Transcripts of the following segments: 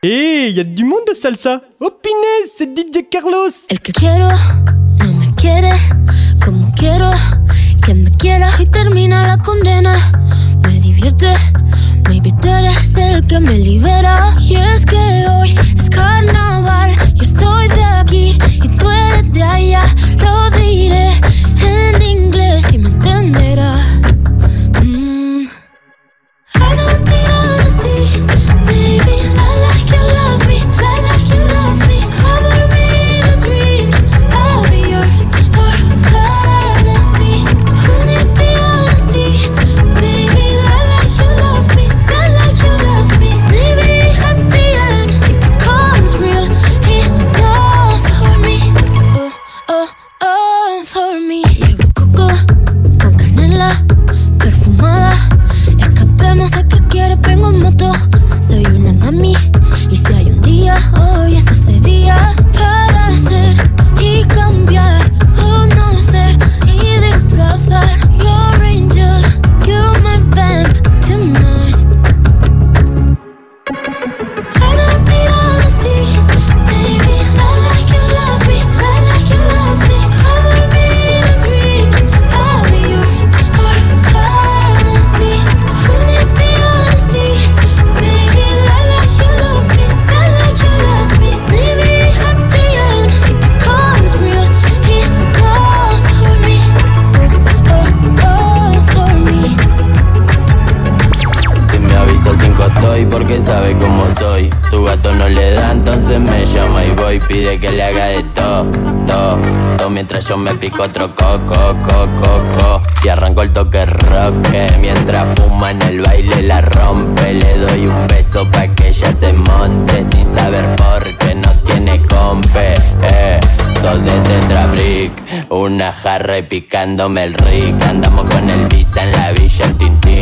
Eh, y a du monde de salsa. Oh c'est DJ Carlos. El que quiero no me quiere como quiero que me quiera y termina la condena. Me divierte, maybe tú eres el que me libera. Y es que hoy es carnaval, yo estoy de aquí y tú eres de allá. Lo diré en inglés y me entenderás. Y Pide que le haga de todo, todo, todo Mientras yo me pico otro coco, coco, coco. Y arranco el toque rock Mientras fuma en el baile la rompe. Le doy un beso pa' que ella se monte Sin saber por qué no tiene compe. Eh. Dos de tetrabrick Una jarra y picándome el rick. Andamos con el visa en la villa el tintín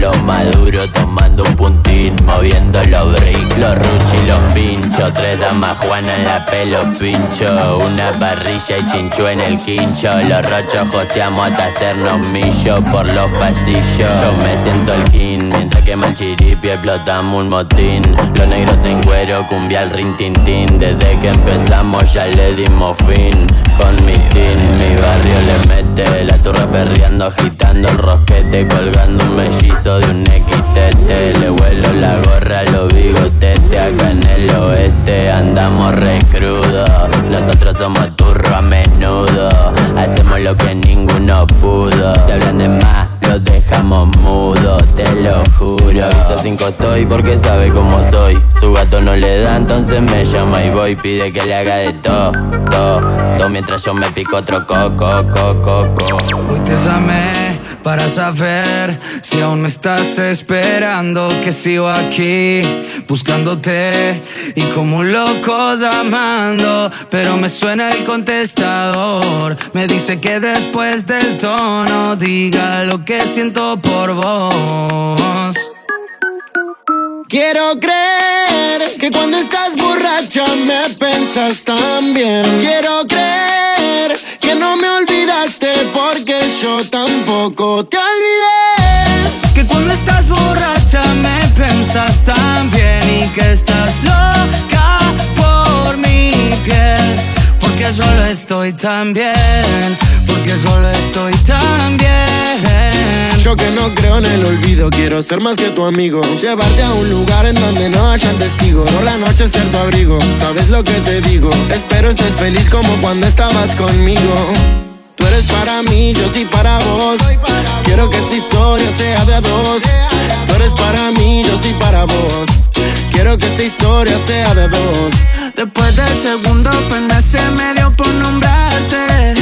Lo maduro tomando un puntín Moviendo los bricks, los ruchi y los pinchos Tres damas Juana en la pelo pincho Una parrilla y chinchu en el quincho. Los rochos joseamos hasta hacernos millo Por los pasillos. Yo me siento el king Mientras quema el chiripi explotamos un motín. Los negros en cuero, cumbia al rin tin tin. Desde que empezamos ya le dimos fin Con mi team, mi barrio le mete La turra perreando, agitando el rosquete Colgando un mellizo de un XTT Le vuelo la gorra los bigotetes Acá en el oeste andamos re crudo. Nosotros somos turro a menudo. Hacemos lo que ninguno pudo. Si hablan de más los dejamos mudos, te lo juro. Avisa cinco estoy porque sabe cómo soy. Su gato no le da, entonces me llama y voy. Pide que le haga de todo, todo, todo Mientras yo me pico otro coco, coco, coco. Hoy te llamé para saber si aún me estás esperando que sigo aquí buscándote y como un loco llamando, pero me suena el contestador. Me dice que después del tono diga lo que siento por vos. Quiero creer que cuando estás borracha me pensas tan bien. Quiero creer que no me olvidaste porque yo tampoco te olvidé. Que cuando estás borracha me pensas tan bien y que estás loca por mi piel. Porque solo estoy tan bien, porque solo estoy tan bien. Yo que no creo en el olvido, quiero ser más que tu amigo. Llevarte a un lugar en donde no hayan testigos. Por la noche ser tu abrigo, sabes lo que te digo. Espero estés feliz como cuando estabas conmigo. Tú eres para mí, yo sí para vos. Quiero que esta historia sea de dos. Tú eres para mí, yo sí para vos. Quiero que esta historia sea de dos. Después del segundo pena se me dio por nombrarte.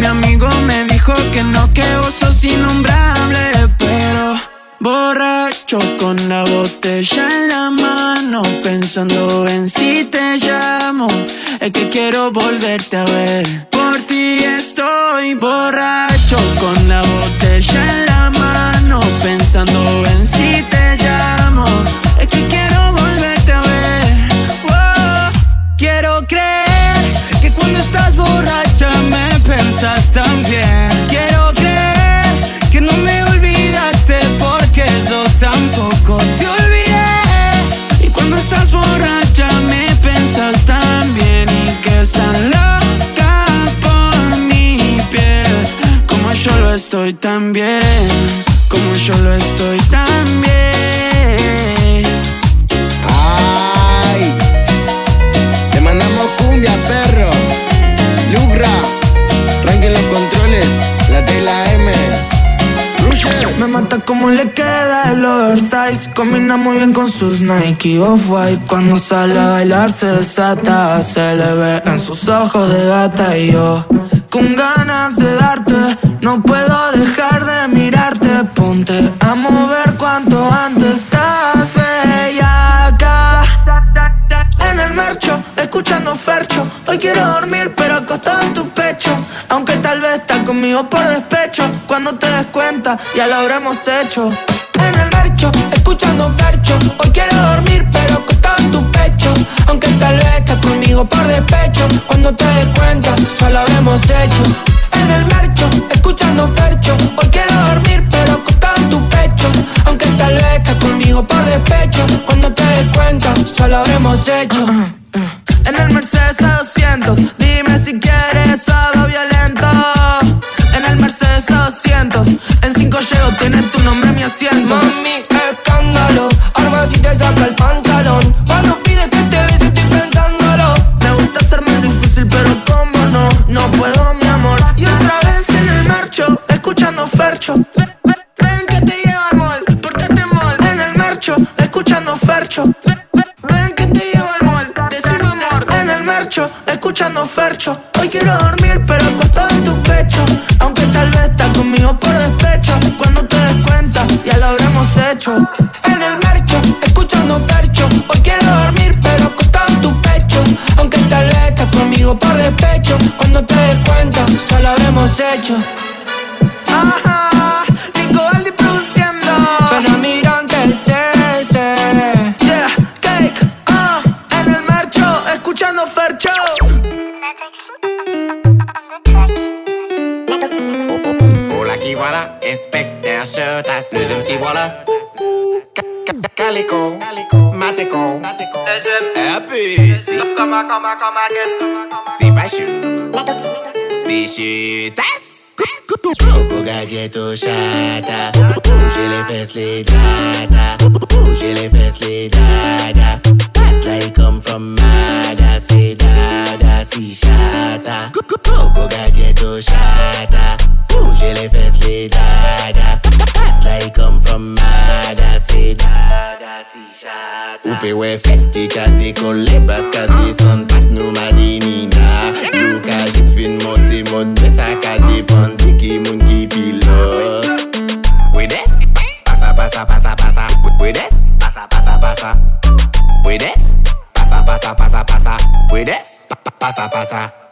Mi amigo me dijo que no, que vos sos innombrable, pero borracho con la botella en la mano, pensando en si te llamo, es que quiero volverte a ver. Por ti estoy borracho con la botella en la mano, pensando en si te llamo, es que quiero estoy tan bien, como yo lo estoy tan bien. Ay, te mandamos cumbia, perro. Lugra, arranquen los controles, la T y la M. Rusher. Me mata como le queda el oversize Combina muy bien con sus Nike Off-White Cuando sale a bailar se desata Se le ve en sus ojos de gata Y yo con ganas de darte No puedo dejar de mirarte Ponte a mover cuanto antes Estás acá en el marcho, escuchando Fercho. Hoy quiero dormir, pero acostado en tu pecho. Aunque tal vez estás conmigo por despecho. Cuando te des cuenta, ya lo habremos hecho. En el marcho, escuchando Fercho. Hoy quiero dormir, pero acostado en tu pecho. Aunque tal vez estás conmigo por despecho. Cuando te des cuenta, ya lo habremos hecho. En escuchando Fercho. Hoy quiero dormir, pero acostado en tu pecho. Aunque tal vez estás conmigo por despecho. Cuando te des cuenta, ya lo habremos hecho. En el Mercedes A200, dime si quieres suave o violento. En el Mercedes A200, en 5 llego, tiene tu nombre mi asiento. Mami, Ven, que te llevo al mall, decime amor. En el marcho, escuchando Fercho. Hoy quiero dormir, pero acostado en tu pecho. Aunque tal vez estás conmigo por despecho. Cuando te des cuenta, ya lo habremos hecho. En el marcho, escuchando Fercho. Hoy quiero dormir, pero acostado en tu pecho. Aunque tal vez estás conmigo por despecho. Cuando te des cuenta, ya lo habremos hecho. Ajá, voilà, inspecteur Chotas, le jeune qui voilà. Ca- ca- Calico, Mateco, Happy, si, si pas chou, si chutas. Coco galleto chata, bouger les fesses, les dada, les les dada. Pass like come from Mada, say dada, si chata, Jellyfish say dada. It's like come from mada. Say dada, see shada. Upe we feski kat de kole bas kat de son pas nou Nina. na. Luka jis fin mote mod besa kat pon pan tiki moun ki pilot. We des? Pasa, pasa, pasa, pasa. We des? Pasa, pasa, pasa. We des? Pasa, pasa, pasa, pasa. We des? pasa Pasa, pasa.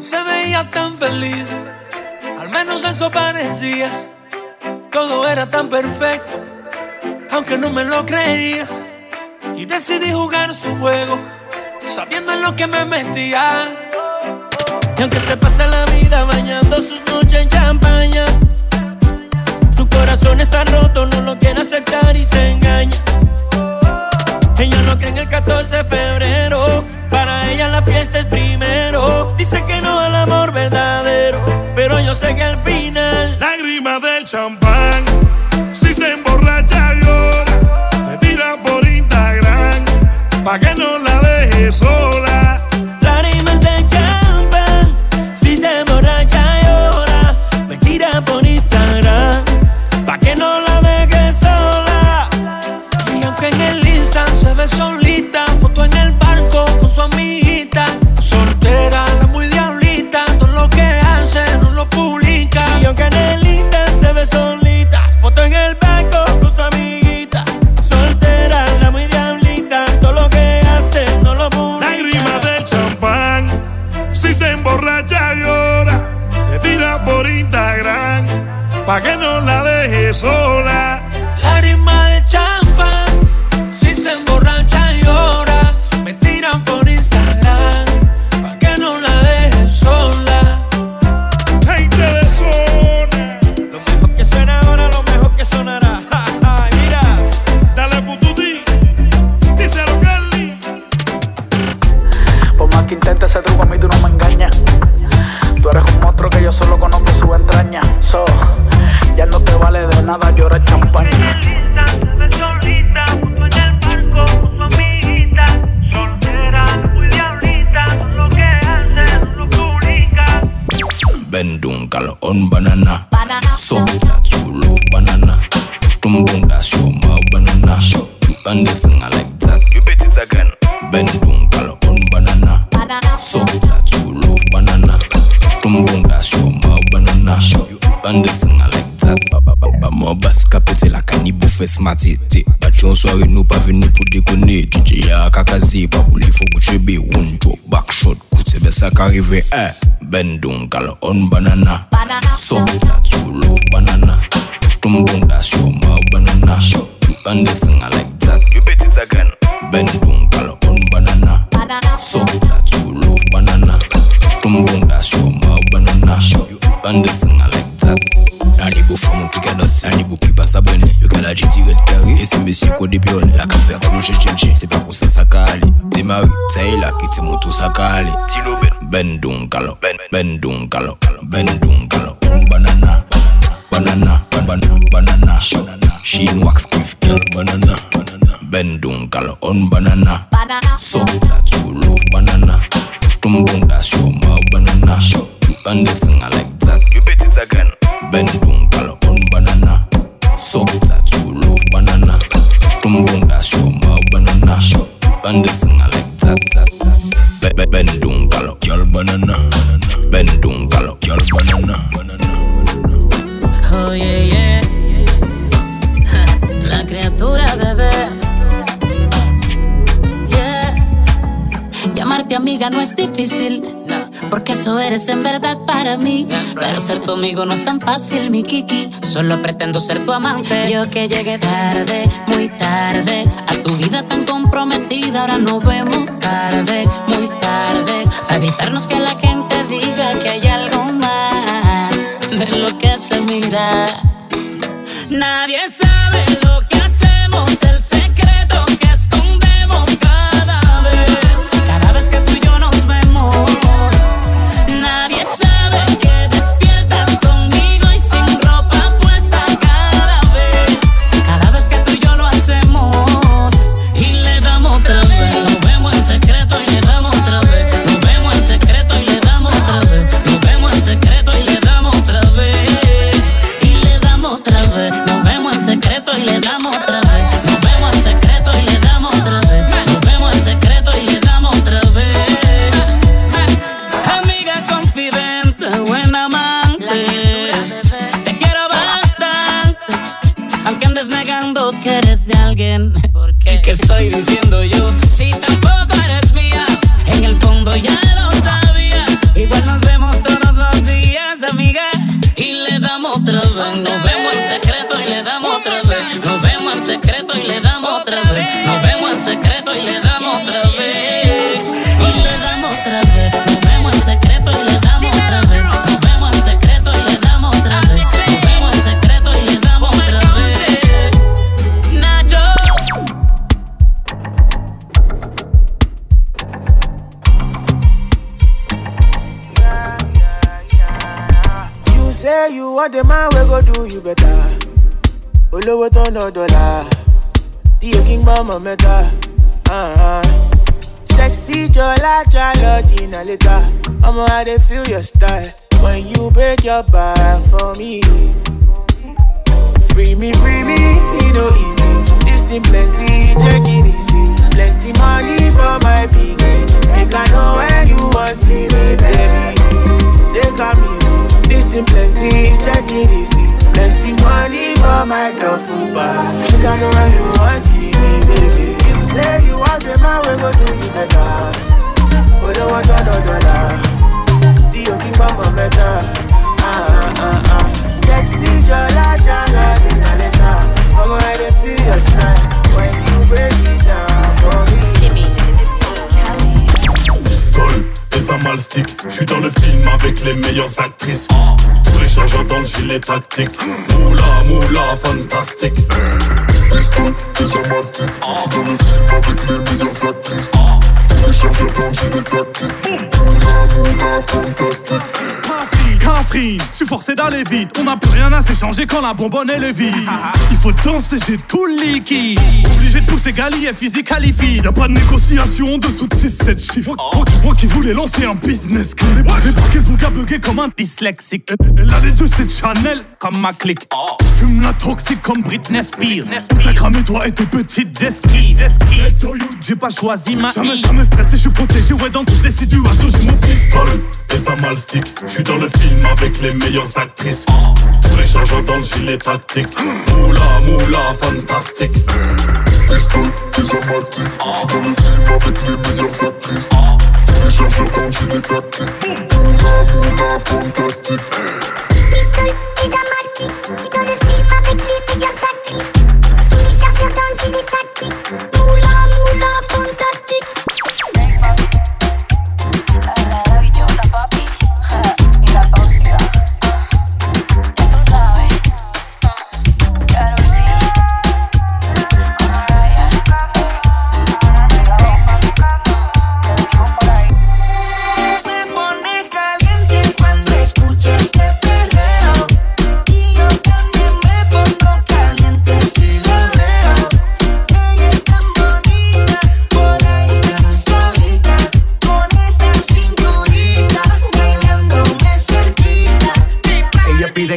Se veía tan feliz, al menos eso parecía. Todo era tan perfecto, aunque no me lo creía. Y decidí jugar su juego, sabiendo en lo que me metía. Y aunque se pasa la vida bañando sus noches en champaña, su corazón está roto, no lo quiere aceptar y se engaña. Ella no cree en el 14 de febrero. Para ella la fiesta es primero. Dice que no al amor verdadero. Pero yo sé que al final. Lágrimas de champán, si se emborracha llora, me tira por Instagram, pa' que no la deje sola. Ve solita, foto en el barco con su amiguita. Soltera, la muy diablita, todo lo que hace no lo publica. Y aunque en el Insta se ve solita, foto en el barco con su amiguita. Soltera, la muy diablita, todo lo que hace no lo publica. Lágrimas de champán, si se emborracha llora, me tira por Instagram, pa' que no la deje sola. Lágrima ese truco, a mí tú no me. Tú eres un monstruo que yo solo conozco su entraña. So, ya no te vale de nada llorar champaña. matete Batyon sware nou pa ven pou dekone DJ ya kakaze, pa pou li fo goutchebe One drop, back shot, sa karive eh. Bendon kal on banana. Sob that you love banana. Push ton bond that's your banana You understand vesiko de La a ma Banana, banana, banana, banana Sheen wax kif kill banana Bendon galo on banana. So that you love banana. Tumbong that's your mouth banana You understand I like that. You bet it again Bendon Girl banana girl banana Oh yeah, yeah. La criatura, bebé. Yeah. Llamarte amiga no es difícil. Porque eso eres en verdad para mí. Pero ser tu amigo no es tan fácil, mi Kiki. Solo pretendo ser tu amante. Yo que llegué tarde, muy tarde. A tu vida tan comprometida, ahora nos vemos tarde, muy tarde. Para evitarnos que la gente diga que hay algo más de lo que se mira. Nadie sabe lo How they feel your style when you break your back for me. Free me, free me, it no easy. This thing plenty, check it easy. Plenty money for my piggy. Make I know where you want see me, baby. Take am easy. This thing plenty, check it easy. Plenty money for my duffel bag. Make I know where you want see me, baby. You say you want the man, we go do you better. Oh, we don't want dollar, dollar. The You je suis dans le film avec les meilleures actrices. Tous les dans le gilet tactique. Moula, moula, fantastique. Pistole, des amalstiques, je dans le film avec les meilleures actrices. Allez, sur le temps, il est. Mouna, mouna, fantastique. Catherine, je suis forcé d'aller vite. On n'a plus rien à s'échanger quand la bonbonne est vide. Il faut danser, j'ai tout le liquide. Obligé de pousser Gali et physique qualifié. Y'a pas de négociation en dessous de 6-7 chiffres. Moi, qui- moi qui voulais lancer un business clé. J'ai marqué le bouga bugué comme un dyslexique. Elle a les deux, c'est Chanel comme ma clique. Fume la toxique comme Britney Spears. Tout a cramé, toi et tes petites esquives. J'ai pas choisi ma Jamais, jamais stressé, je suis protégé. Ouais, dans toutes les situations, j'ai mon pistolet. Ça mal stick. Je suis dans le film avec les meilleures actrices. Tous les chargeurs dans le gilet tactique. Moula, moula, fantastique. Pistol et ça mal stick. Je suis dans le film avec les meilleures actrices. Tous les chargeurs dans le gilet tactique. Moula, moula, fantastique. Pistol et Zamaltic, qui dans le film avec les meilleures actrices. Tous les chargeurs dans le gilet tactique.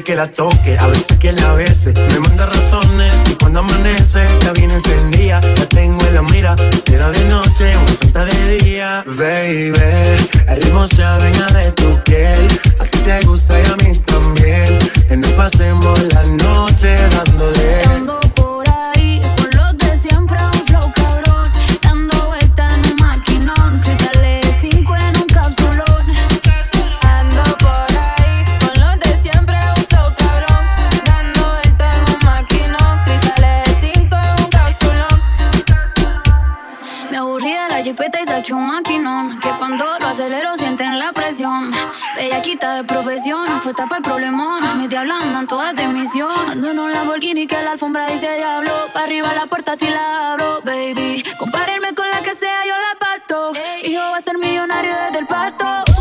Que la toque, a veces que la bese. Me manda razones y cuando amanece está bien encendida. La tengo en la mira, era de noche, una santa de día. Baby, el ritmo se adueña de tu piel. A ti te gusta y a mí también. Que nos pasemos la noche dándole. Saqué un maquinón. Que cuando lo acelero sienten la presión. Bellaquita de profesión, fue tapa el problemón. Mis diablas andan todas de misión. Ando en un Lamborghini que la alfombra dice diablo. Pa' arriba la puerta si la abro, baby. Compárenme con la que sea, yo la parto. Hijo va a ser millonario desde el pasto.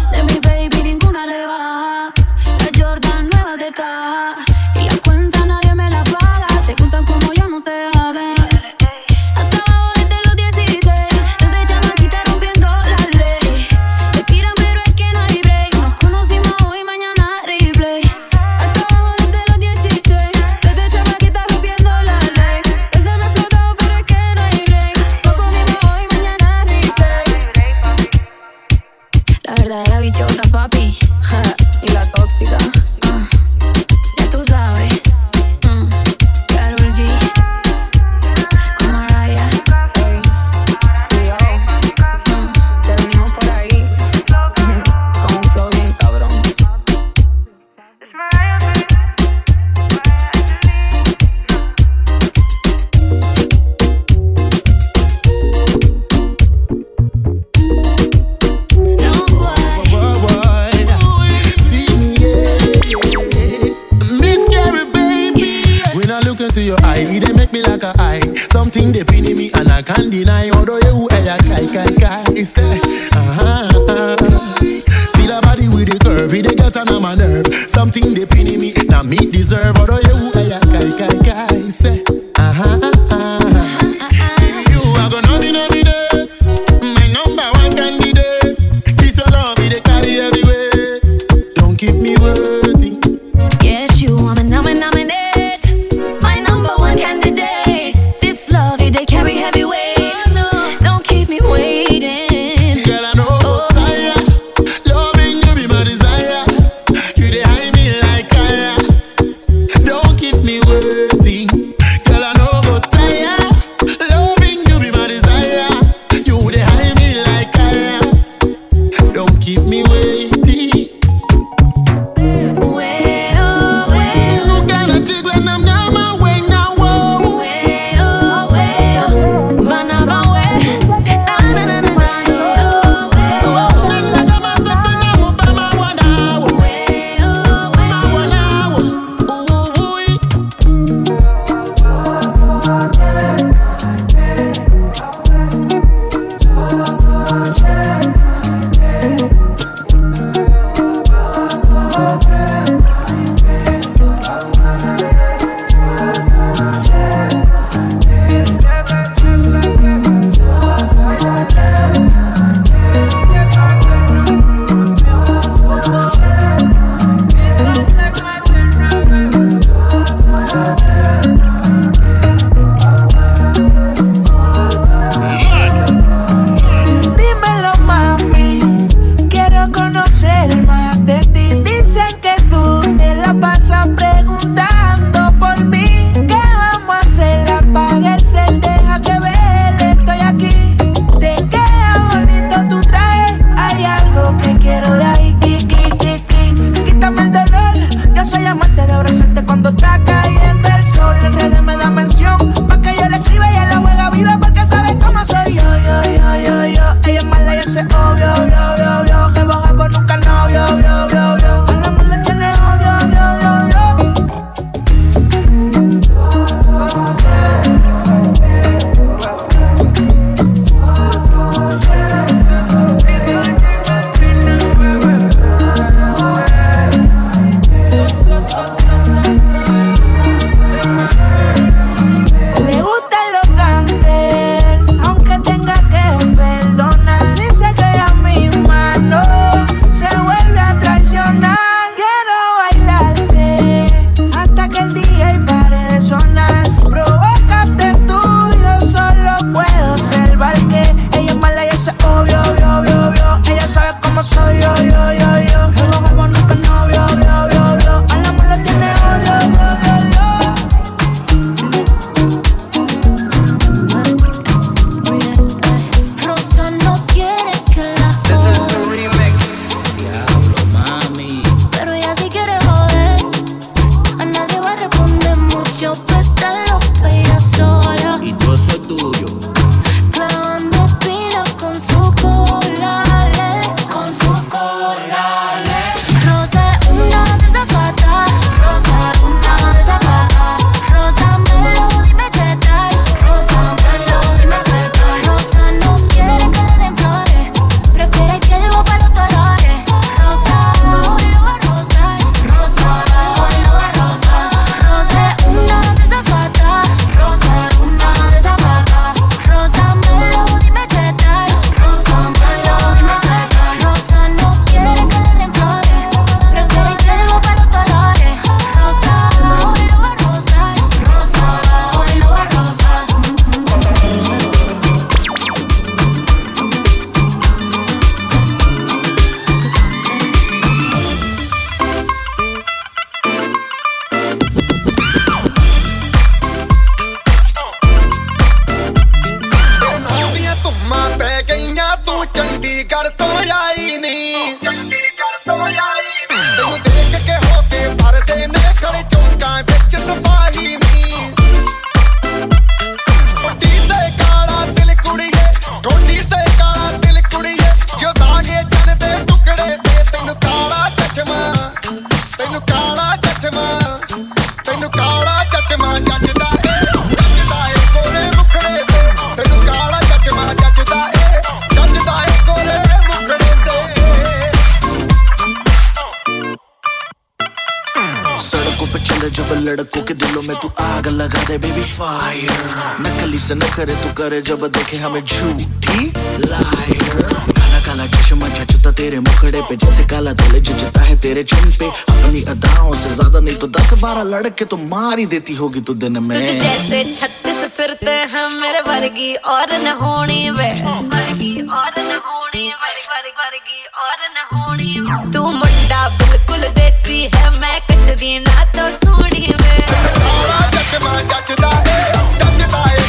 Fire नकली से न करे तू करे जब देखे हमें झूठी लायर काला काला चश्मा जचता तेरे मुखड़े पे। जैसे काला दिल जचता है तेरे चुन पे। अपनी अदाओं से ज़्यादा नहीं तो दस बारह लड़के तो मार ही देती होगी तू दिन में। तुझ जैसे छत्तीस फिरते हैं मेरे वर्गी और न होनी वे। वर्गी और न होनी वर्गी वर्गी वर्गी और न होनी तू मुंडा बिल्कुल देसी है, मैं कटरी ना तो सोनी वे।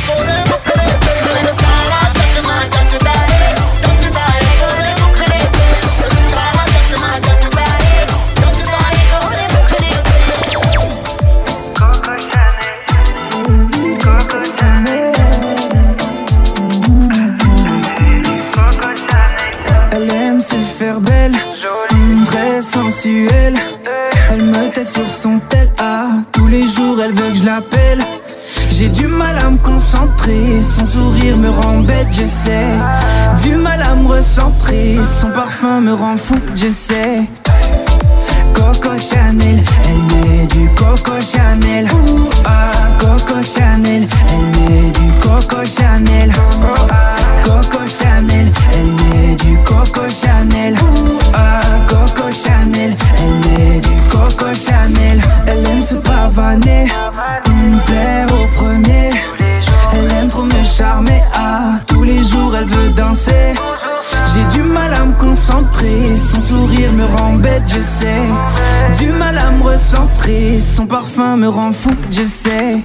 मैंने Elle me texte sur son tel, ah, tous les jours elle veut que je l'appelle. J'ai du mal à me concentrer, son sourire me rend bête, je sais. Du mal à me recentrer, son parfum me rend fou, je sais. Coco Chanel, elle met du Coco Chanel. Ouh, ah, Coco Chanel, elle met du Coco Chanel. Coco Chanel, elle met du Coco Chanel. Ouh, ah, Elle met du Coco Chanel. Elle aime se pavaner, me plaire au premier. Elle aime trop me charmer, ah, tous les jours elle veut danser. J'ai du mal à me concentrer, son sourire me rend bête, je sais. Du mal à me recentrer, son parfum me rend fou, je sais.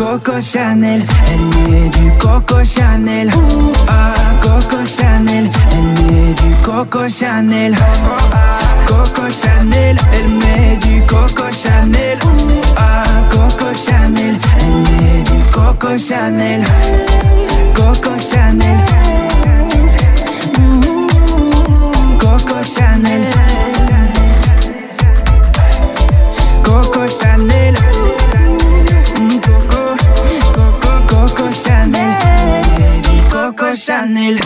Coco Chanel, elle met du Coco Chanel. Ouh, ah, Coco Chanel, elle met du Coco Chanel. Coco Chanel, elle met du Coco Chanel. Ouh, ah, Coco Chanel, elle met du Coco Chanel. Coco Chanel. Ouh, Coco Chanel. Coco Chanel. Chanel. Coco Chanel.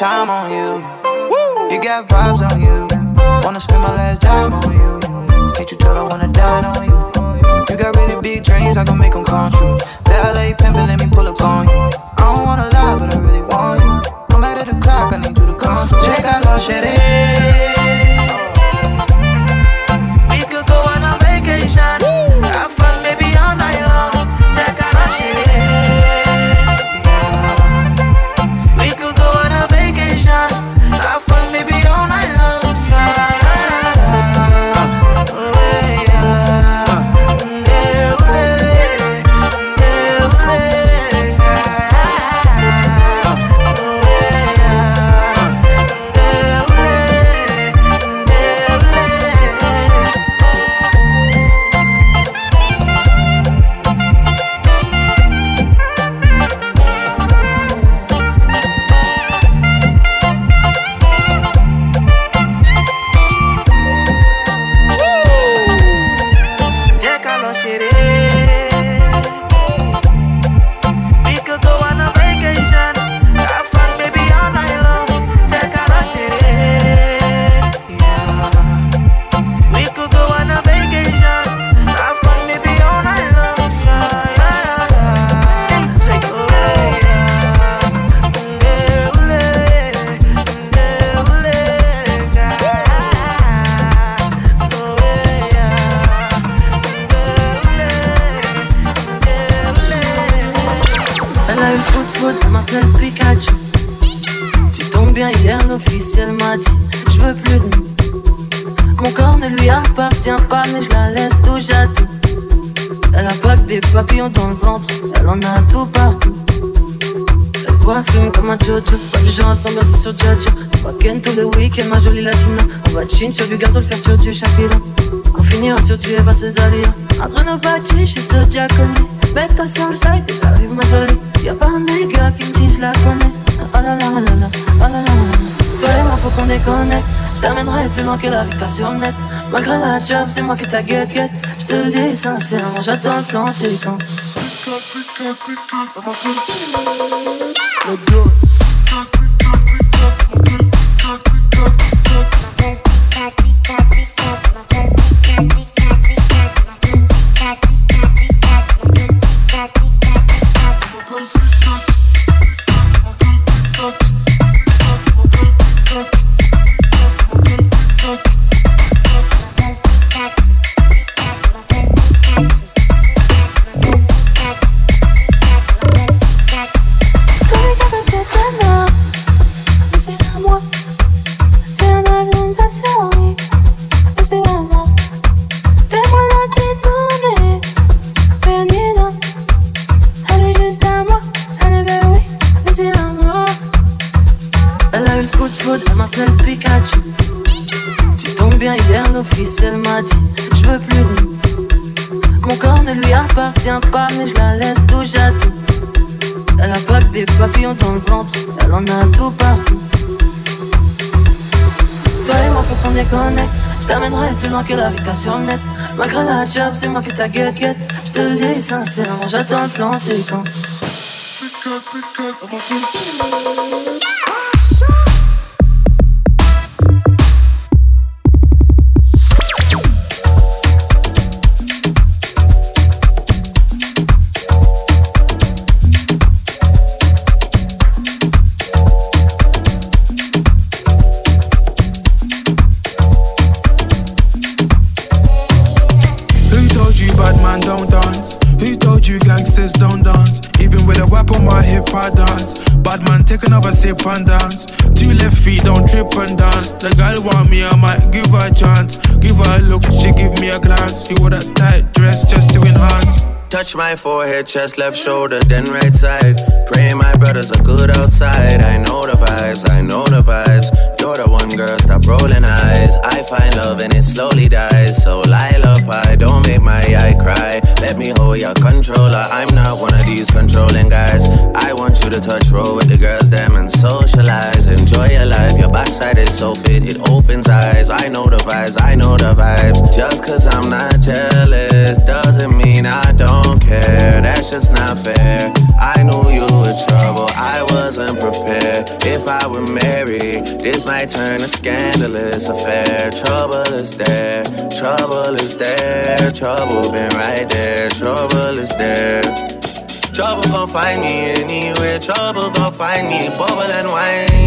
time on you. Woo! You got vibes on you. Wanna spend my last dime on you. Can't you tell I wanna dine on you? You got really big dreams, I can make them come true. Ballet pimpin', let me sur net. Malgré la job, c'est moi qui ta guette guette. Je te le dis sincèrement, j'attends le plan séquence t'a. Je te le dis sincèrement, j'attends le plan séquence. Chest, left shoulder, then right side. Scandalous affair. Trouble is there, trouble is there, trouble been right there, trouble is there. Trouble gon' find me anywhere, trouble gon' find me, bubble and whiny.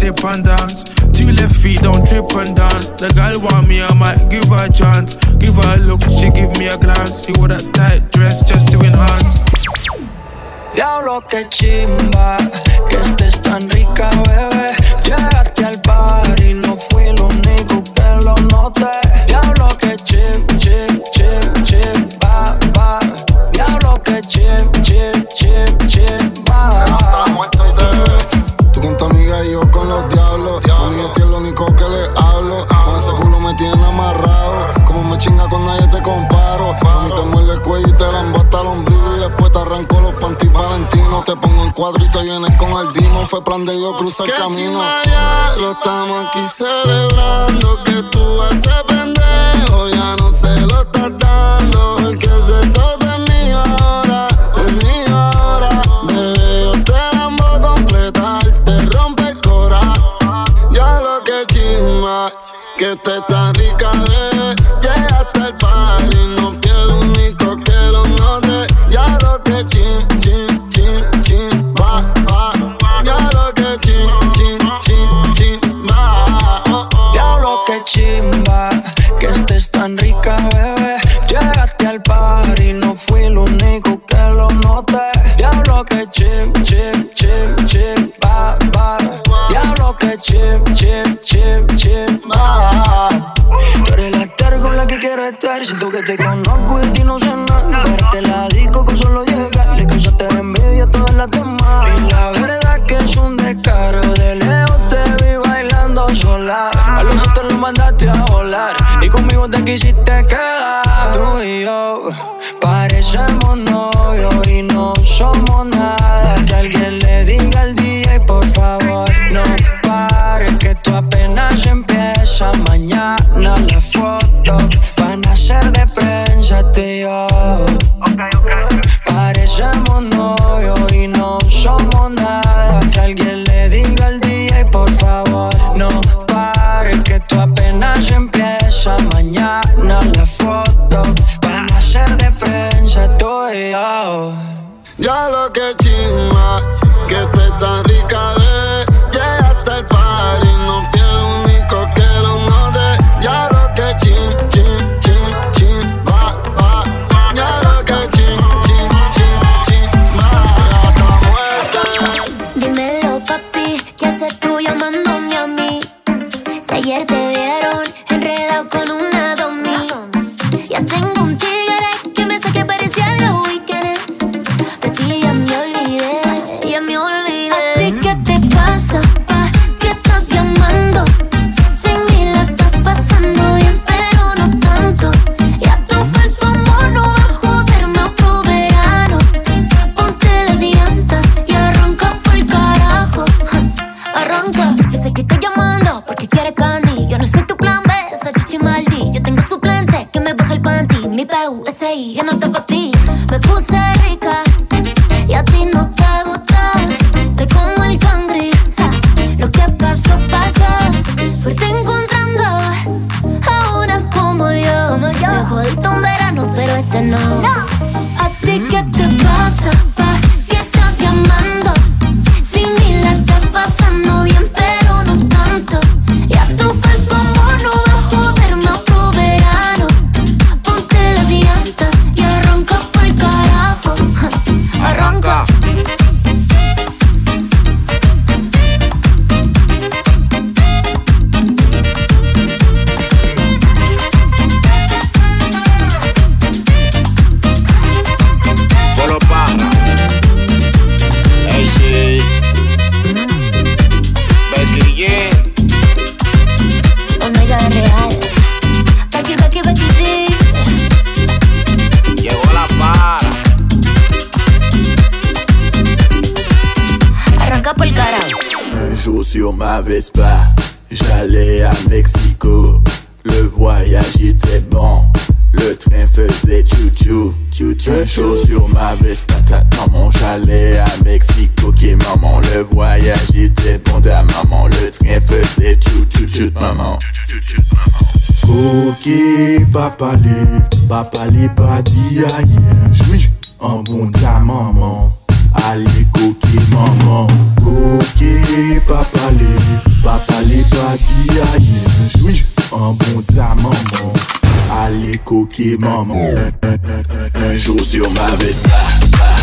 Sip and dance. Two left feet, don't trip and dance. The girl want me, I might give her a chance. Give her a look, she give me a glance. You wore that tight dress just to enhance. Diablo que chimba, que estés tan rica, bebé. Llegaste al par y no fui el único que lo noté. Diablo que chim, chim, chim, chim, va, va. Diablo que chim, chim, chinga con nadie te comparo. A mí te muerde el cuello y te la hasta el ombligo. Y después te arranco los panties valentinos. Te pongo en cuadro y te vienes con el dimon. Fue plan de Dios cruzar el camino. ya lo estamos aquí celebrando. Que tú ese pendejo ya no se lo estás chim, chim, chim, chim, va. Tú eres la estar con la que quiero estar. Siento que te conozco y de ti no sé nada. Pero te la digo con solo llegar. Le causaste envidia a todas las demás. Y la verdad que es un descaro. De lejos te vi bailando sola. A los otros los mandaste a volar. Y conmigo te quisiste quedar. Tú y yo parecemos novios maman. Un, sur ma Vespa.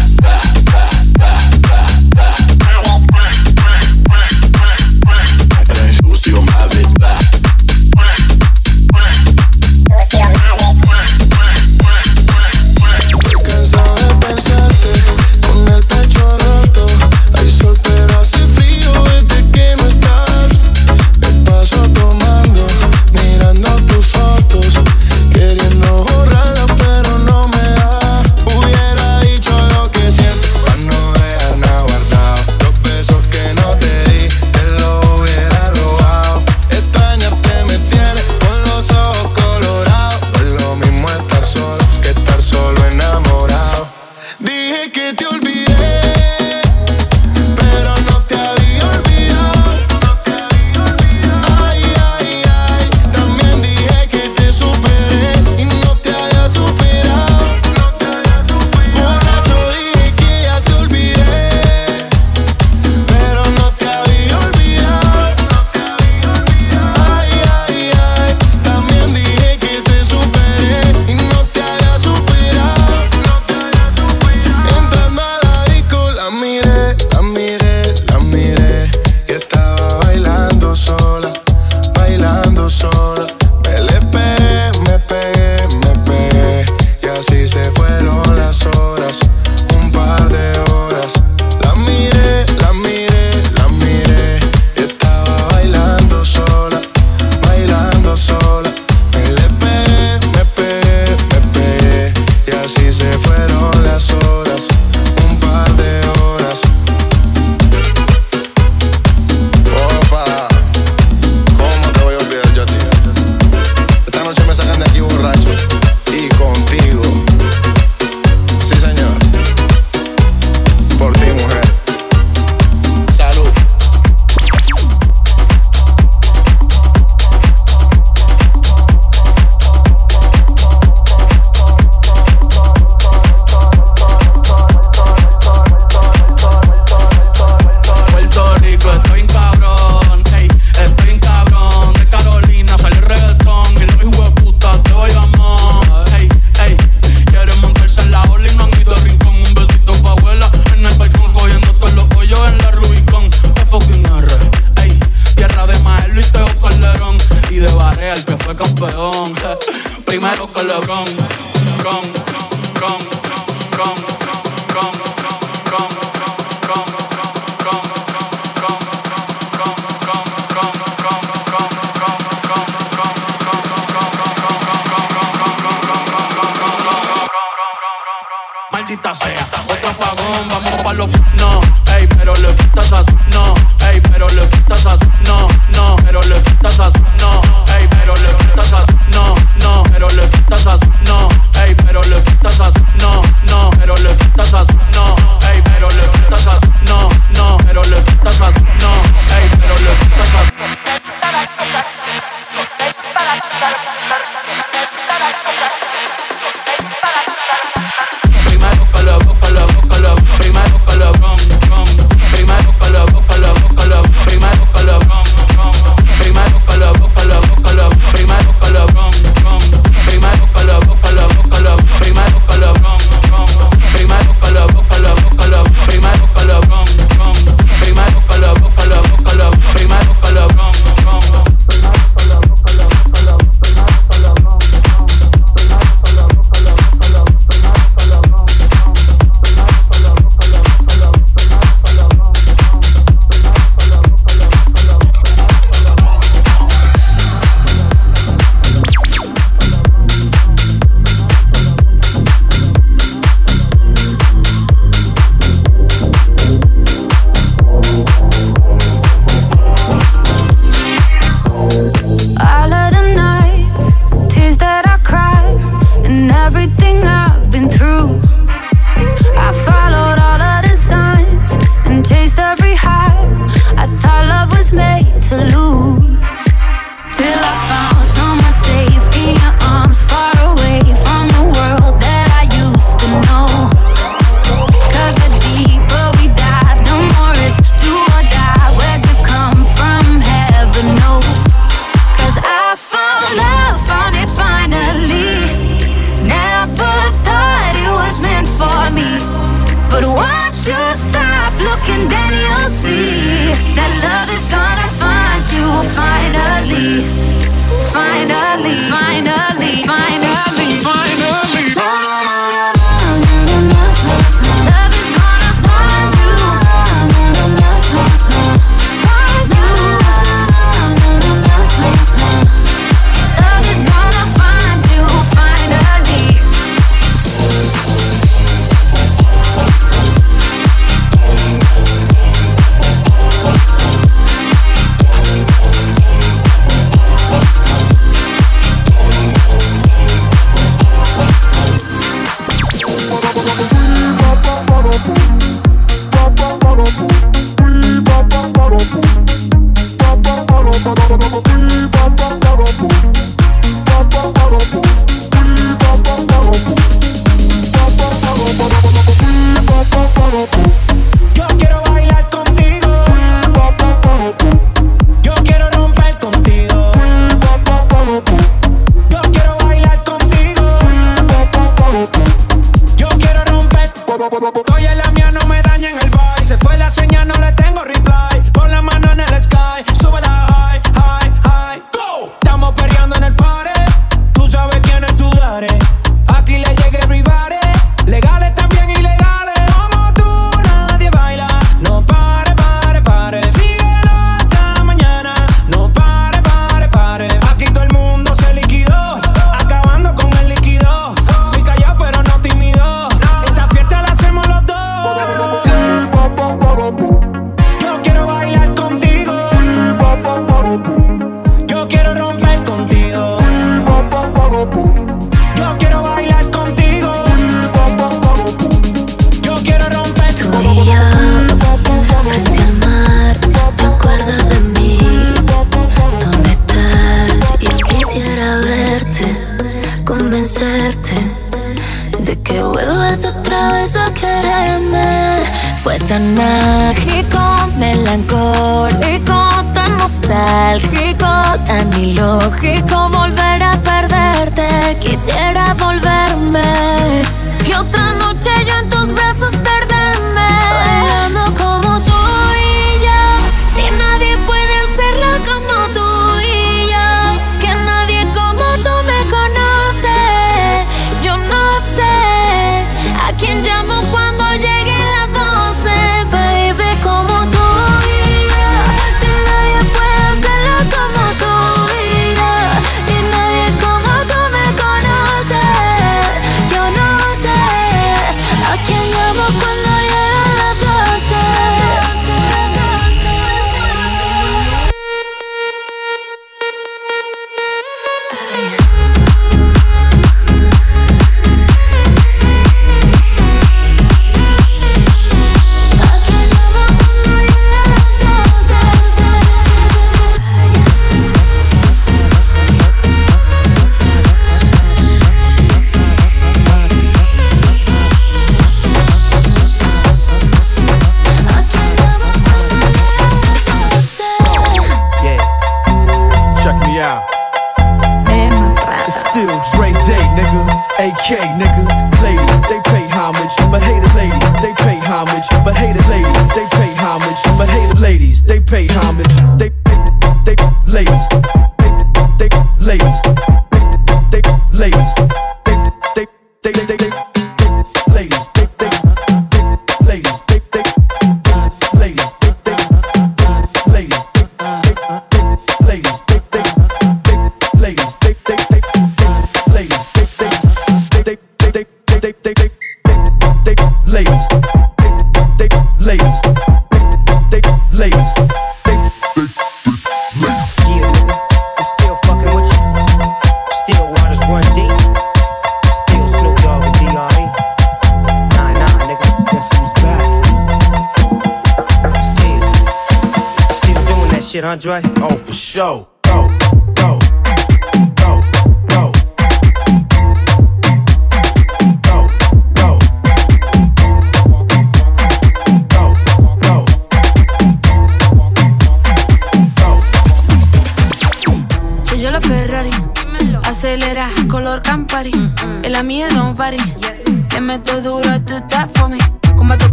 finally find.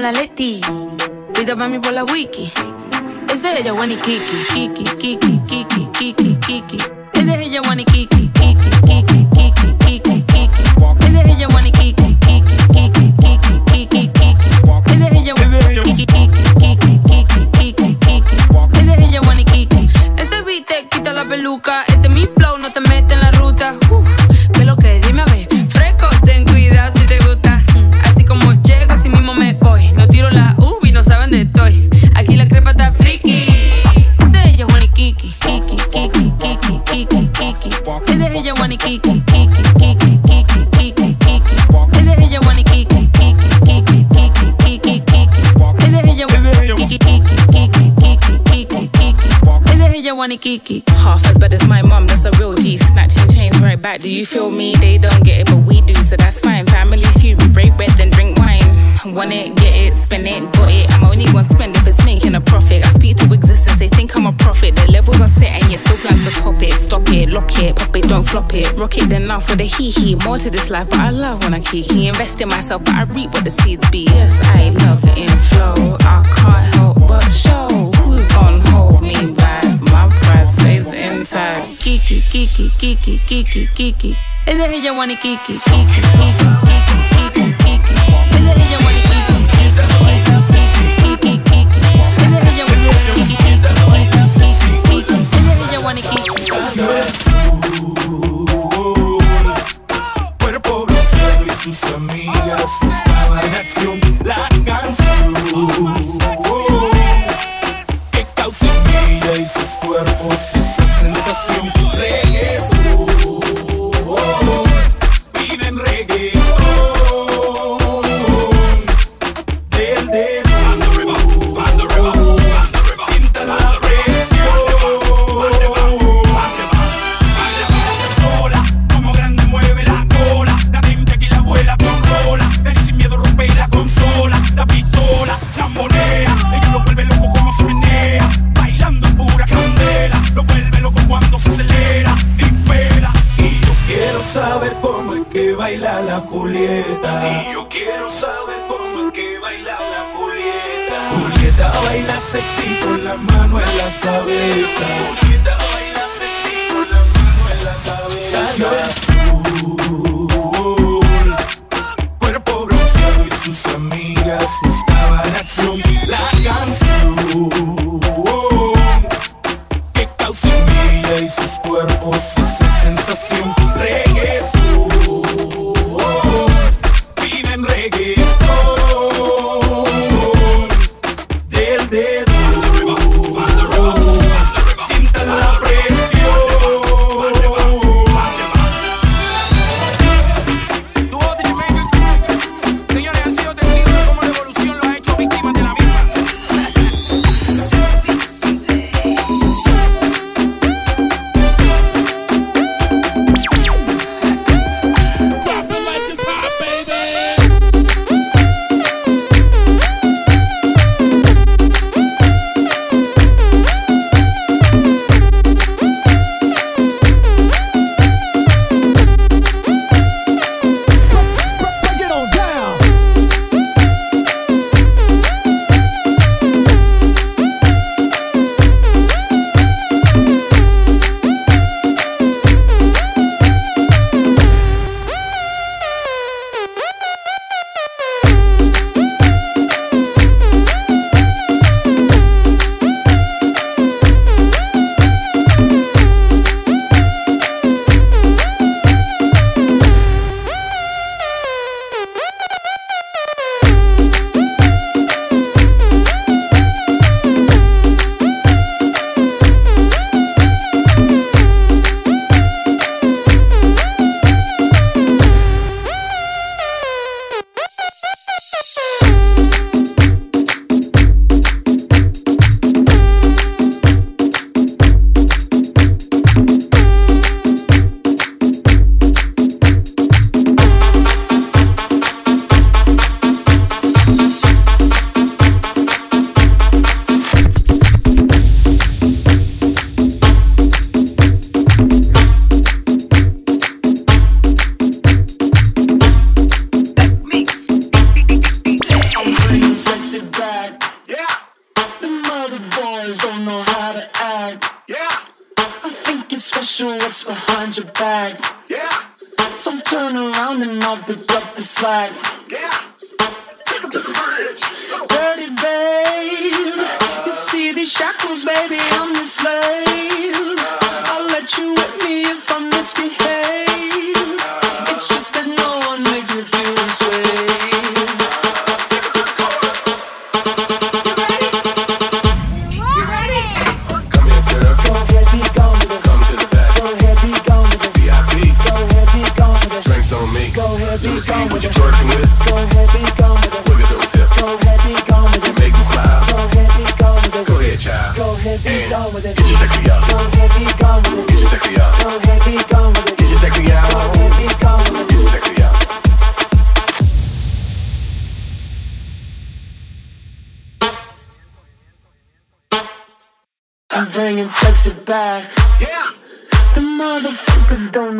Como la Leti. Pida para mí por la wiki. Es de ella, Wani Kiki, Kiki, Kiki, Kiki, Kiki, Kiki. Es ella, Wani Kiki, Kiki, Kiki, Kiki, Kiki, Kiki. Es ella, Wani Kiki, Kiki, Kiki, Kiki, Kiki, Kiki. Es ella, Wani Kiki, Kiki, Kiki, Kiki, Kiki, Kiki. Es ella, Kiki. Este te quita la peluca, Kiki. Half as bad as my mum, that's a real G. Snatching chains right back. Do you feel me? They don't get it, but we do, so that's fine. Families feud, we break bread, then drink wine. Want it, get it, spend it, got it. I'm only gonna spend if it's making a profit. I speak to existence, they think I'm a prophet. The levels are set, and yet still plans to top it. Stop it, lock it, pop it, don't flop it. Rock it, then now for the hee hee. More to this life, but I love when I kiki. Invest in myself, but I reap what the seeds be. Yes, I love it in flow. I can't help but show who's gonna hold stays intact. Kiki, Kiki, Kiki, Kiki, Kiki. Es de ella, Wani Kiki, Kiki, Kiki, Kiki, Kiki, Kiki. Es de ella, Wani Kiki, Kiki, Kiki, Kiki, Kiki. Es de ella, Wani Kiki, Kiki, Kiki, Kiki. Es de ella, Wani Kiki. Cuerpo bronceado y sus amigas buscaban en acción la canción Yes, Mustafa, that's room.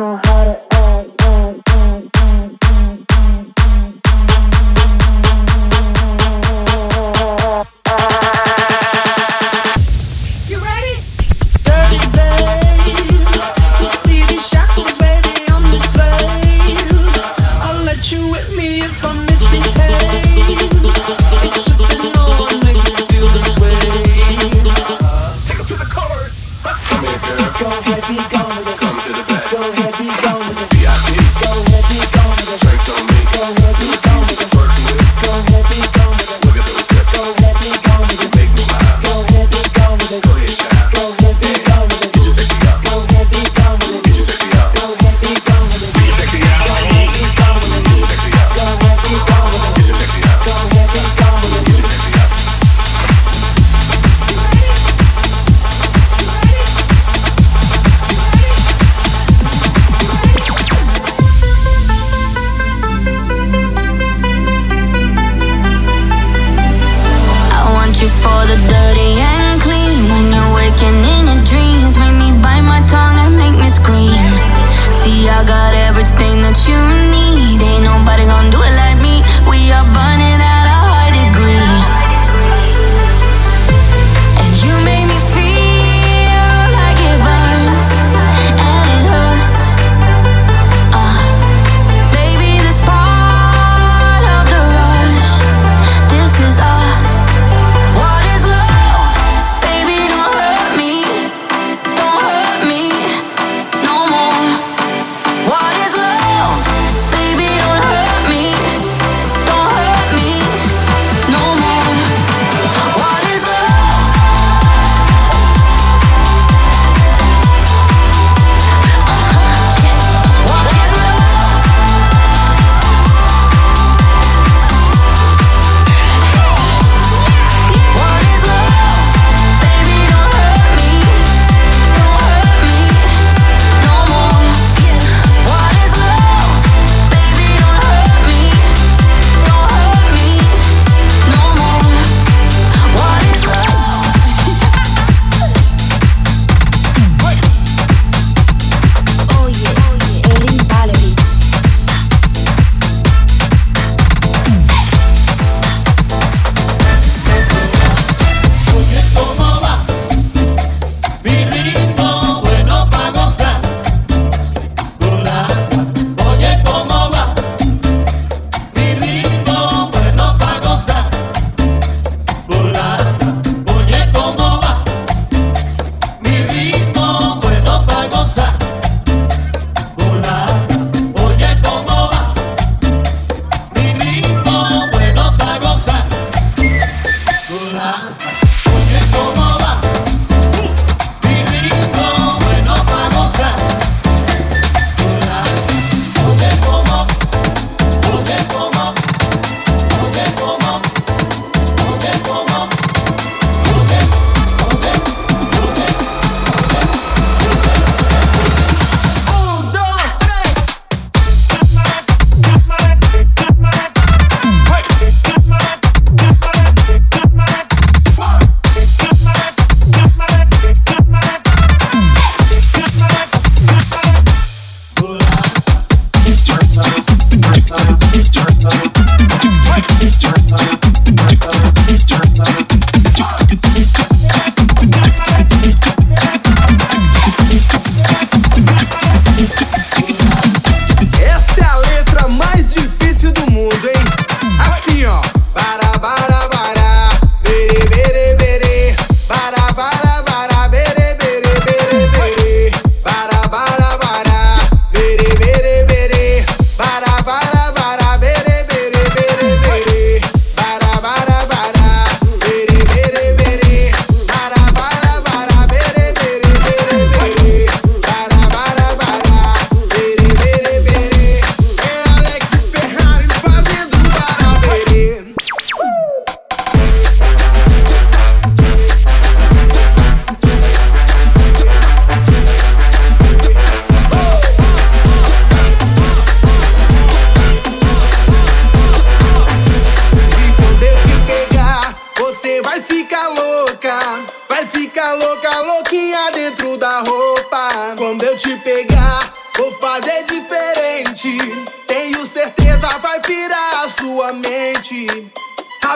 How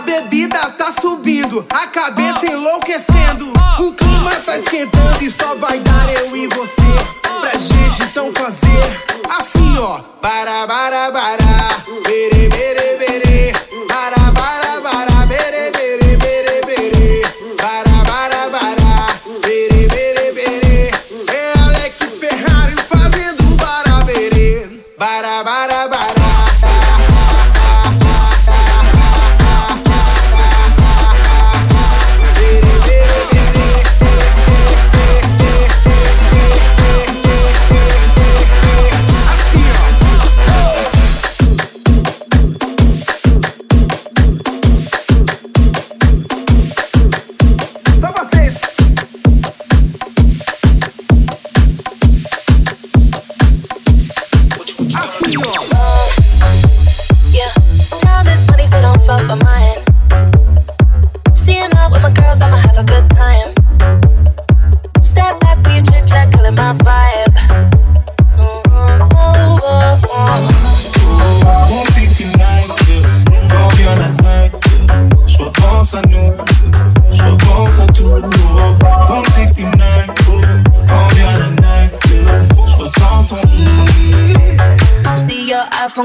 bebida tá subindo, a cabeça enlouquecendo. Ah, o clima ah. tá esquentando e só vai dar eu e você. Pra gente então fazer assim, ó. Para, para.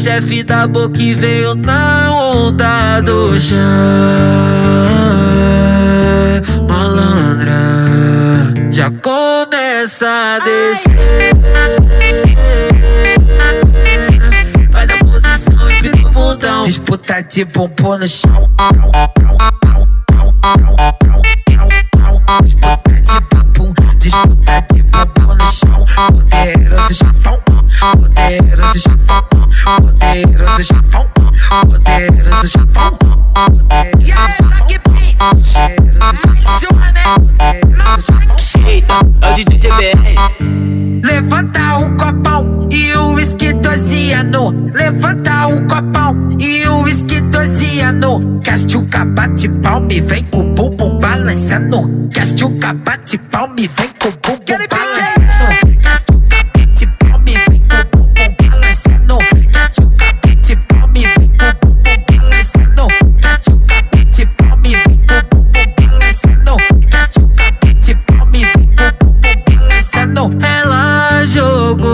Chefe da boca e veio na onda do chá. Malandra, já começa a descer. Faz a posição e fica o bundão. Disputa de bumbum no chão. Disputa de disputa de bumbum no chão. Poderoso chafão, poderoso chafão, poderoso chafão, poderoso chafão. Eita, é o DJ GBR. Levanta o copão e o whisky dosiano. Levanta o copão e o whisky dosiano. Castuca bate palma e vem com o bumbum balançando. Castuca bate palma e vem com o bumbum balançando. Castuca bate palma e vem com o bumbum balançando. Castuca bate palma e vem com o bumbum balançando. Castuca bate palma e vem com o bumbum balançando. Castuca bate palma e vem com o bumbum balançando. Ela jogou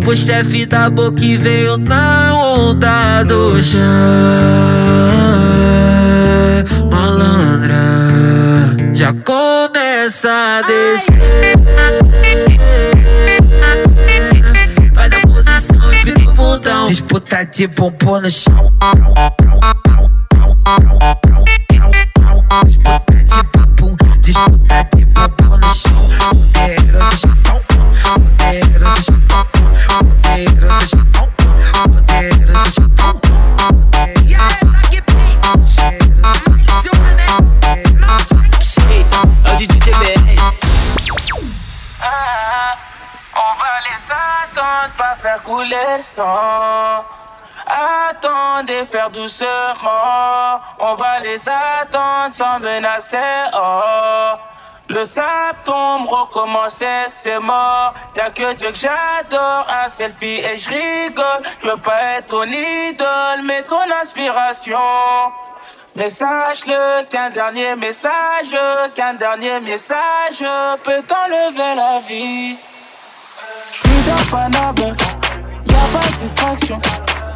pro chefe da boca e veio na onda do chá. Já começa a descer. Faz a posição e fica o bundão. Disputa de bumbum no chão. Disputa de bumbum, disputa de bumbum no chão. Poderoso chafão, poderoso chafão, poderoso chafão, pas faire couler le sang. Attendez, faire doucement. On va les attendre sans menacer. Oh. Le septembre recommencer, c'est mort. Y'a que Dieu que j'adore. Un selfie et je rigole. Je veux pas être ton idole, mais ton inspiration. Mais sache-le qu'un dernier message, qu'un dernier message peut t'enlever la vie. J'suis dans Paname, y'a pas de distraction.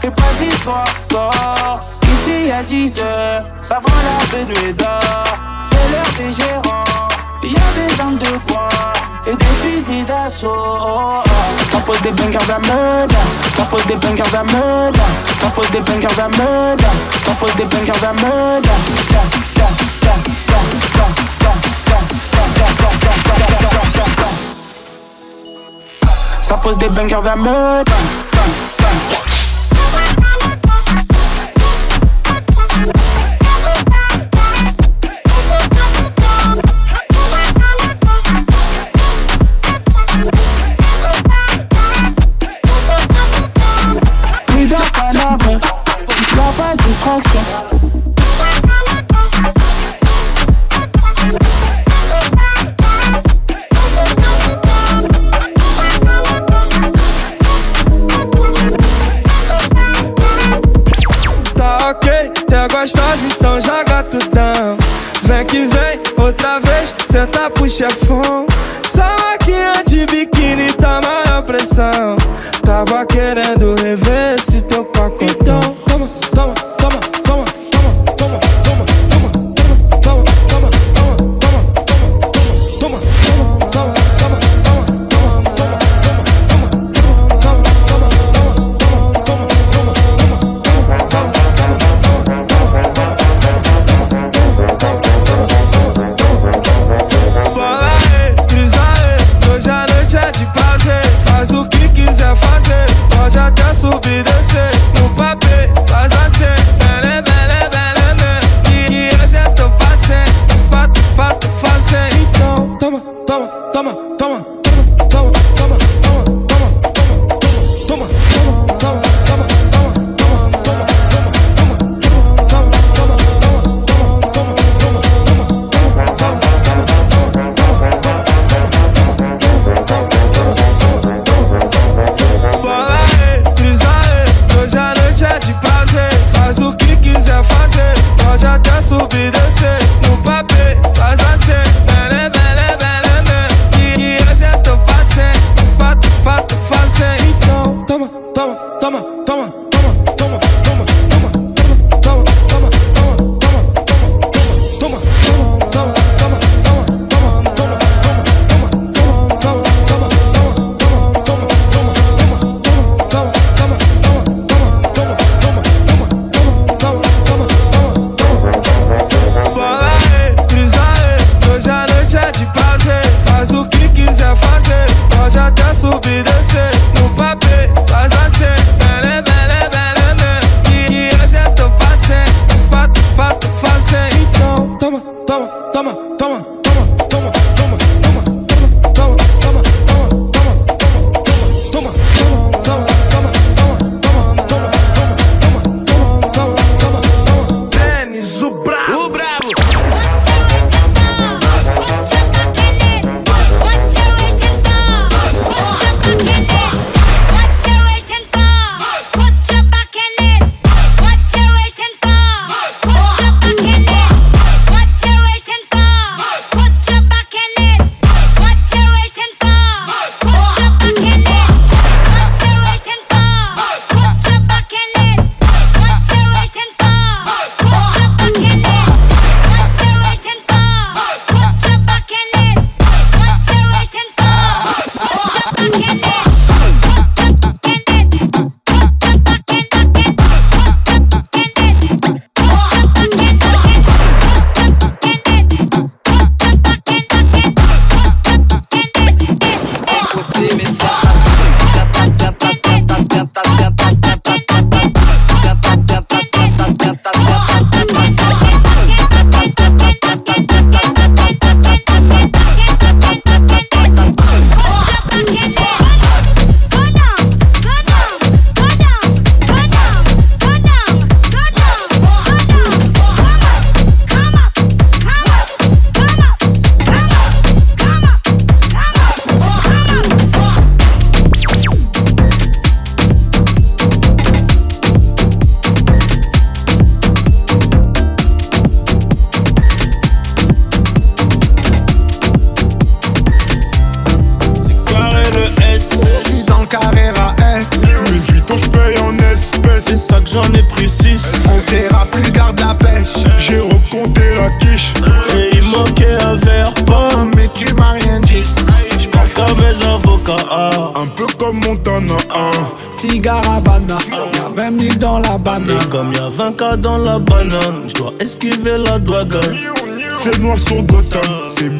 Fais pas d'histoire, sort. Ici à 10 heures, ça vend la d'or. C'est l'heure des gérants. Y'a des armes de poing et des fusils d'assaut. Oh, oh. Ça pose des bangers d'amende, ça pose des bangers d'amende, ça pose des bangers d'amende, ça pose des bangers d'amende. Ça pose des bangers d'amende. Oui, pro chefão. Só maquinha de biquíni tá maior pressão. Tava querendo rever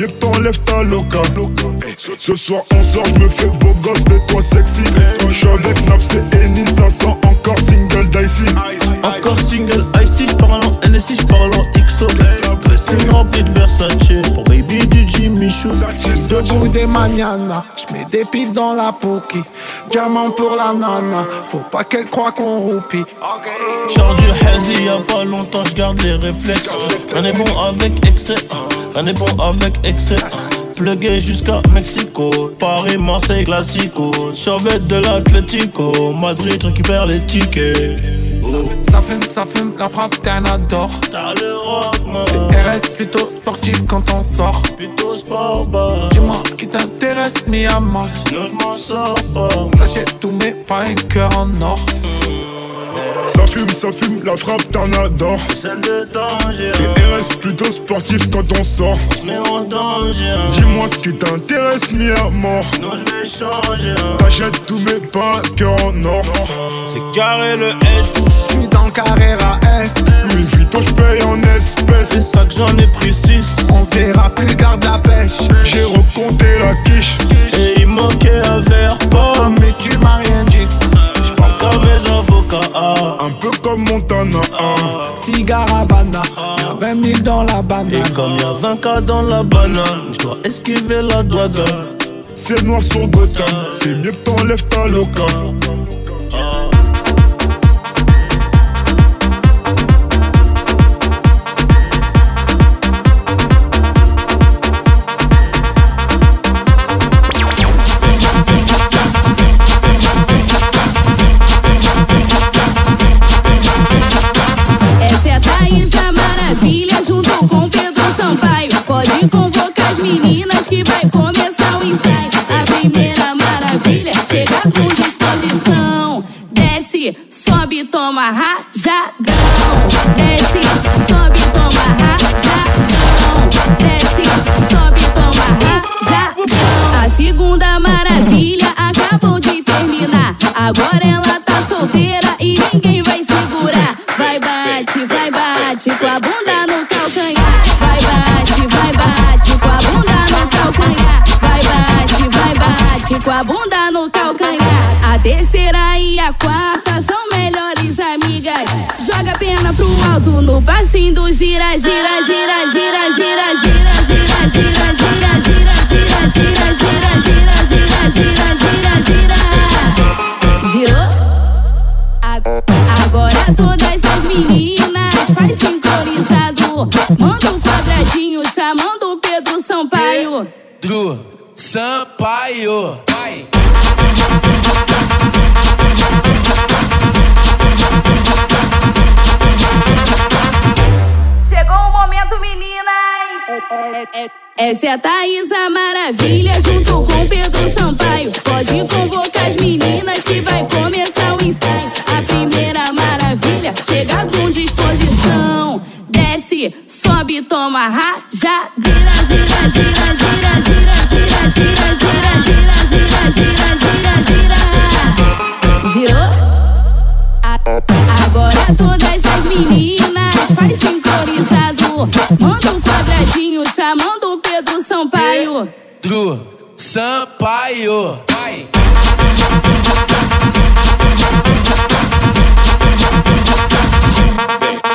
mieux que t'enlèves ta loca. Ce- soir on sort, je me fais beau gosse, fais-toi sexy. Je suis avec Naps et Ennis, ça sent encore single dicey. Encore single icy, j'parle en NSI, j'parle. Dressing rempli de Versace, pour baby du Jimmy Choo. Debout des mañana, j'mets des piles dans la pouki. Diamant pour la nana, faut pas qu'elle croie qu'on roupie. Genre du hazy, y'a pas longtemps, j'garde les réflexes. On est bon avec excès, on est bon avec excès. Plugué jusqu'à Mexico, Paris, Marseille, Classico. Survêt de l'Atlético, Madrid récupère les tickets. Ça fume, ça fume, la frappe, t'es un adore. C'est RS plutôt sportif quand on sort. Plutôt sport. Dis-moi ce qui t'intéresse, mi amant. Non, je m'en sors pas. T'achètes tous mes pas un cœur en or. Ça fume, ça fume, la frappe t'en adore. Celle de danger. C'est RS plutôt sportif quand on sort. Mais en danger. Dis-moi ce qui t'intéresse, mi à mort. Non, je vais changer. T'achètes tous mes cœur en or. C'est carré le S. J'suis dans le Carrera S. Louis Vuitton, j'paye en espèces. C'est ça que j'en ai pris 6. On verra plus, garde la pêche. J'ai recompté la quiche. Et il manquait un verre pas. Mais tu m'as rien dit. Mes avocats. Un peu comme Montana. Cigare Havana, y'a 20 000 dans la banane. Et comme y'a 20 cas dans la banane, je dois esquiver la douane. C'est noir sur Gotham, c'est mieux que t'enlèves ta loca. Sampaio. Pode convocar as meninas que vai começar o ensaio. A primeira maravilha chega com disposição. Desce, sobe, toma rajadão. Desce, sobe, toma rajadão. Desce, sobe, toma rajadão. A segunda maravilha acabou de terminar. Agora ela tá solteira e ninguém vai segurar. Vai bate, vai bate com a bunda no terceira e a quarta são melhores amigas. Joga a perna pro alto no passinho do gira, gira, gira, gira, gira, gira, gira, gira, gira, gira, gira, gira, gira, gira, gira, gira, gira, gira. Girou? Agora todas as meninas faz sincronizado. Manda um quadradinho chamando Pedro Sampaio. Pedro Sampaio. Vai. Chegou o momento, meninas! Essa é a Thaisa Maravilha junto com Pedro Sampaio. Pode convocar as meninas que vai começar o ensaio. A primeira maravilha chega com disposição. Desce, sobe, toma raja. Gira, gira, gira, gira, gira, gira, gira, gira, gira, gira, gira. Girou? Agora todas as meninas faz sincronizado. Manda um quadradinho chamando o Pedro Sampaio. Pedro Sampaio. Vai. Bem.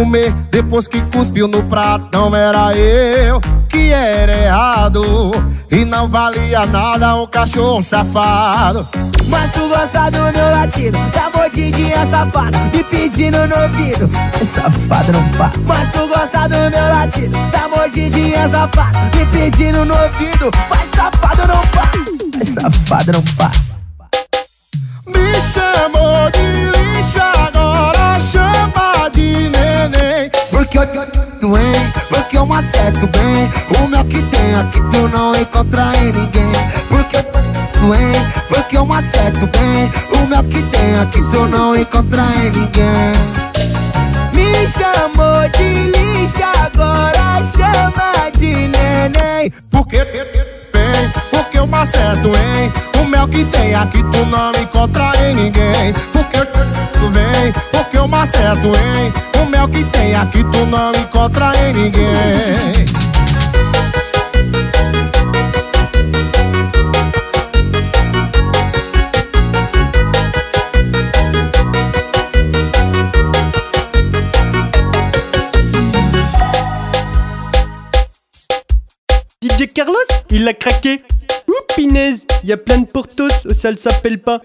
Comer depois que cuspiu no pratão. Era eu que era errado. E não valia nada um cachorro safado. Mas tu gosta do meu latido, da mordidinha safada, me pedindo no ouvido. É safado não pá. Mas tu gosta do meu latido, da mordidinha safada, me pedindo no ouvido. Vai safado não pá. Vai safado não pá. Eu acerto bem. O meu que tem aqui tu não encontra em ninguém. Porque tu hein, porque eu acerto bem. O meu que tem aqui tu não encontra em ninguém. Me chamou de lixo, agora chama de neném. Porque bem, porque eu acerto, hein? O mel que tem aqui tu não encontra em ninguém. Porque tu vem, porque eu acerto, hein? O mel que tem aqui tu não encontra em ninguém. DJ Carlos, il l'a craqué. Ouh, pinaise, y a plein de portos, ça le s'appelle pas.